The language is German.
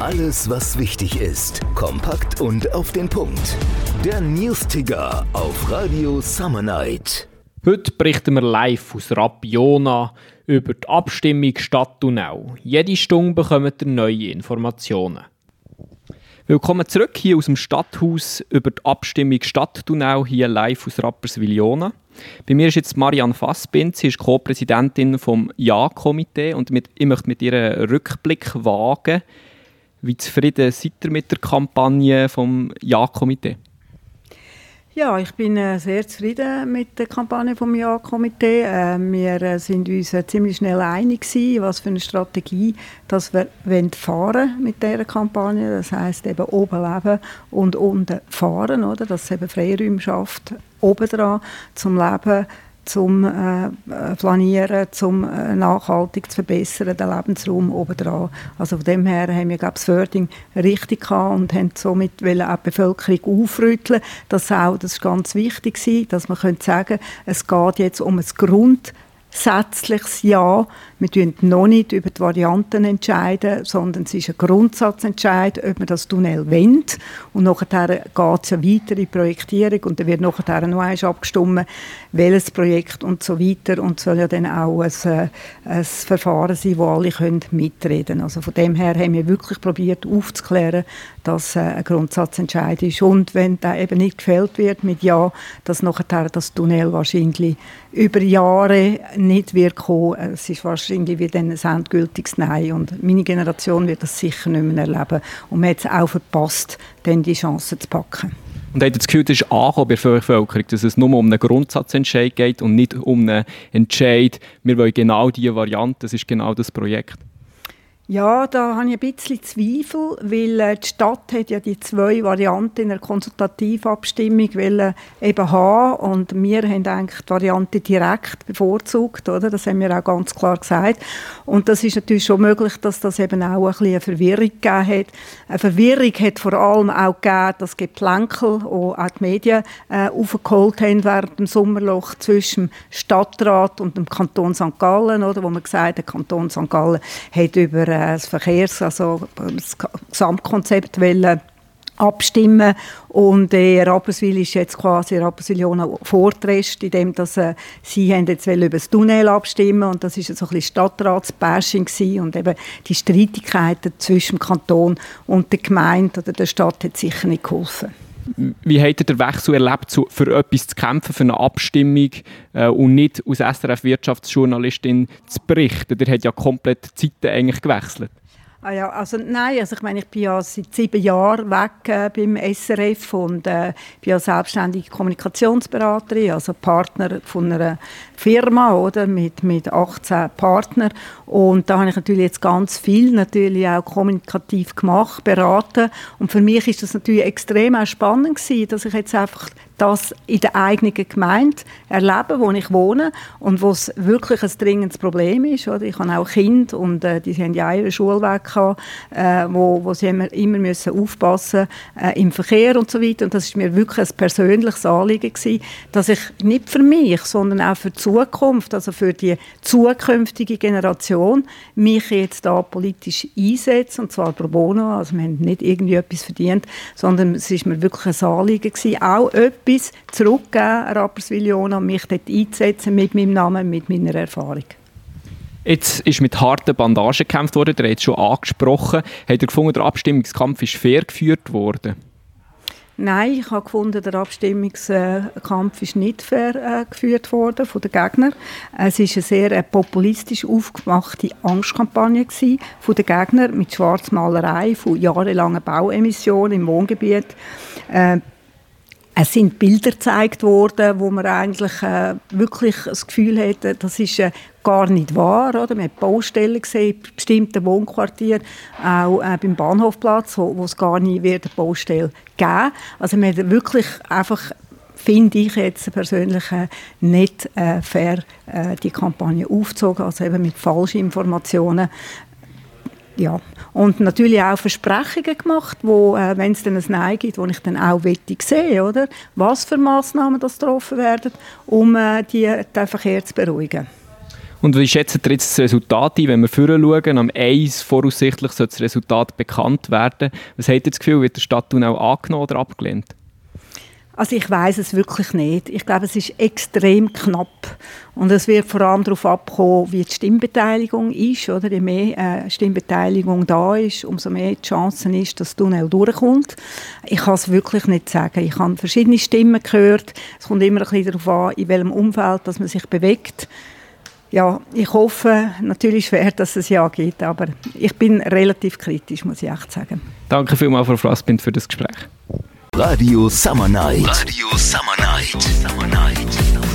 Alles, was wichtig ist. Kompakt und auf den Punkt. Der News-Ticker auf Radio Summer Night. Heute berichten wir live aus Rapiona über die Abstimmung Stadttunnel. Jede Stunde bekommt ihr neue Informationen. Willkommen zurück hier aus dem Stadthaus über die Abstimmung Stadttunnel hier live aus Rapperswil-Jona. Bei mir ist jetzt Marianne Fassbind, sie ist Co-Präsidentin vom Ja-Komitee und mit, ich möchte mit ihr einen Rückblick wagen. Wie zufrieden seid ihr mit der Kampagne vom Ja-Komitee? Ja, ich bin äh, sehr zufrieden mit der Kampagne vom Ja-Komitee. Äh, wir äh, sind uns ziemlich schnell einig was für eine Strategie dass wir fahren mit dieser Kampagne. Das heißt eben oben leben und unten fahren, oder? Dass es eben Freiräume schafft, oben dran zum Leben zum äh, Planieren, zum äh, nachhaltig zu verbessern, den Lebensraum obendrauf. Also von dem her haben wir, glaube ich, das Förding richtig gehabt und haben somit auch die Bevölkerung aufrütteln. Das, auch, das ist ganz wichtig gewesen, dass man sagen könnte, es geht jetzt um ein Grund grundsätzliches Ja. Wir entscheiden noch nicht über die Varianten, entscheiden, sondern es ist ein Grundsatzentscheid, ob man das Tunnel wendet. Und nachher geht es ja weiter in die Projektierung und dann wird nachher noch einmal abgestimmt, welches Projekt und so weiter. Und es soll ja dann auch ein, äh, ein Verfahren sein, wo alle können mitreden. Also von dem her haben wir wirklich probiert aufzuklären, dass äh, ein Grundsatzentscheid ist. Und wenn der eben nicht gefällt wird mit Ja, dass nachher das Tunnel wahrscheinlich über Jahre nicht wird kommen. Es ist wahrscheinlich wie ein endgültiges Nein. Und meine Generation wird das sicher nicht mehr erleben. Und man hat es auch verpasst, dann die Chance zu packen. Und hat das Gefühl, das ist angekommen bei der Bevölkerung, dass es nur um einen Grundsatzentscheid geht und nicht um einen Entscheid, wir wollen genau diese Variante, das ist genau das Projekt? Ja, da habe ich ein bisschen Zweifel, weil äh, die Stadt hat ja die zwei Varianten in der Konsultativabstimmung wollen eben haben und wir haben eigentlich die Variante direkt bevorzugt, oder? Das haben wir auch ganz klar gesagt. Und das ist natürlich schon möglich, dass das eben auch ein bisschen eine Verwirrung gegeben hat. Eine Verwirrung hat vor allem auch gegeben, dass Geplänkel, auch die Medien äh, aufgeholt haben während dem Sommerloch zwischen dem Stadtrat und dem Kanton St. Gallen, oder? Wo man gesagt hat, der Kanton St. Gallen hat über äh, das Verkehrs-, also das Gesamtkonzept wollen abstimmen. Und äh, Rapperswil ist jetzt quasi Rapperswil-Jona vortrescht, indem dass, äh, sie haben jetzt über das Tunnel abstimmen. Und das ist so ein Stadtratsbashing und eben die Streitigkeiten zwischen dem Kanton und der Gemeinde oder der Stadt hat sicher nicht geholfen. Wie habt ihr den Wechsel erlebt, zu, für etwas zu kämpfen, für eine Abstimmung äh, und nicht als SRF-Wirtschaftsjournalistin zu berichten? Der hat ja komplett die Zeiten eigentlich gewechselt. Ah ja, also nein, also ich meine, ich bin ja seit sieben Jahren weg äh, beim SRF und äh, bin ja selbstständige Kommunikationsberaterin, also Partner von einer Firma, oder, mit, mit 18 Partnern und da habe ich natürlich jetzt ganz viel natürlich auch kommunikativ gemacht, beraten. Und für mich ist das natürlich extrem auch spannend gewesen, dass ich jetzt einfach das in der eigenen Gemeinde erleben, wo ich wohne und wo es wirklich ein dringendes Problem ist. Oder? Ich habe auch Kinder und äh, die haben ja ihren Schulweg gehabt, äh, wo, wo sie immer, immer müssen aufpassen äh, im Verkehr und so weiter. Und das ist mir wirklich ein persönliches Anliegen gewesen, dass ich nicht für mich, sondern auch für die Zukunft, also für die zukünftige Generation, mich jetzt da politisch einsetze und zwar pro bono. Also wir haben nicht irgendwie etwas verdient, sondern es ist mir wirklich ein Anliegen gewesen, auch etwas etwas zurückgeben, Rapperswil-Jona, mich dort einzusetzen mit meinem Namen, mit meiner Erfahrung. Jetzt ist mit harten Bandagen gekämpft worden, der hat schon angesprochen. Hat er gefunden, der Abstimmungskampf ist fair geführt worden? Nein, ich habe gefunden, der Abstimmungskampf ist nicht fair äh, geführt worden von den Gegnern. Es ist eine sehr äh, populistisch aufgemachte Angstkampagne von den Gegnern mit Schwarzmalerei von jahrelangen Bauemissionen im Wohngebiet. Äh, es sind Bilder gezeigt worden, wo man eigentlich äh, wirklich das Gefühl hatte, das ist äh, gar nicht wahr. Oder? Man hat Baustellen gesehen, bestimmte Wohnquartiere, auch äh, beim Bahnhofplatz, wo, wo es gar nicht wird eine Baustelle geben. Also man hat wirklich einfach finde ich jetzt persönlich äh, nicht äh, fair, äh, die Kampagne aufgezogen, also eben mit falschen Informationen ja. Und natürlich auch Versprechungen gemacht, wo, äh, wenn es dann ein Nein gibt, wo ich dann auch wettig sehe, oder? Was für Massnahmen das getroffen werden, um äh, die, den Verkehr zu beruhigen. Und wie schätzt ihr jetzt das Resultat ein, wenn wir vorher schauen? Am 1 voraussichtlich soll das Resultat bekannt werden. Was habt ihr das Gefühl, wird der Stadt auch angenommen oder abgelehnt? Also ich weiß es wirklich nicht. Ich glaube, es ist extrem knapp und es wird vor allem darauf abkommen, wie die Stimmbeteiligung ist. Oder? Je mehr äh, Stimmbeteiligung da ist, umso mehr die Chancen ist, dass Tunnel durchkommt. Ich kann es wirklich nicht sagen. Ich habe verschiedene Stimmen gehört. Es kommt immer ein bisschen darauf an, in welchem Umfeld dass man sich bewegt. Ja, ich hoffe natürlich schwer, dass es ja geht, aber ich bin relativ kritisch, muss ich echt sagen. Danke vielmals, Frau Flassbind, für das Gespräch. Radio Summer Night. Radio Summer Night. Summer Night.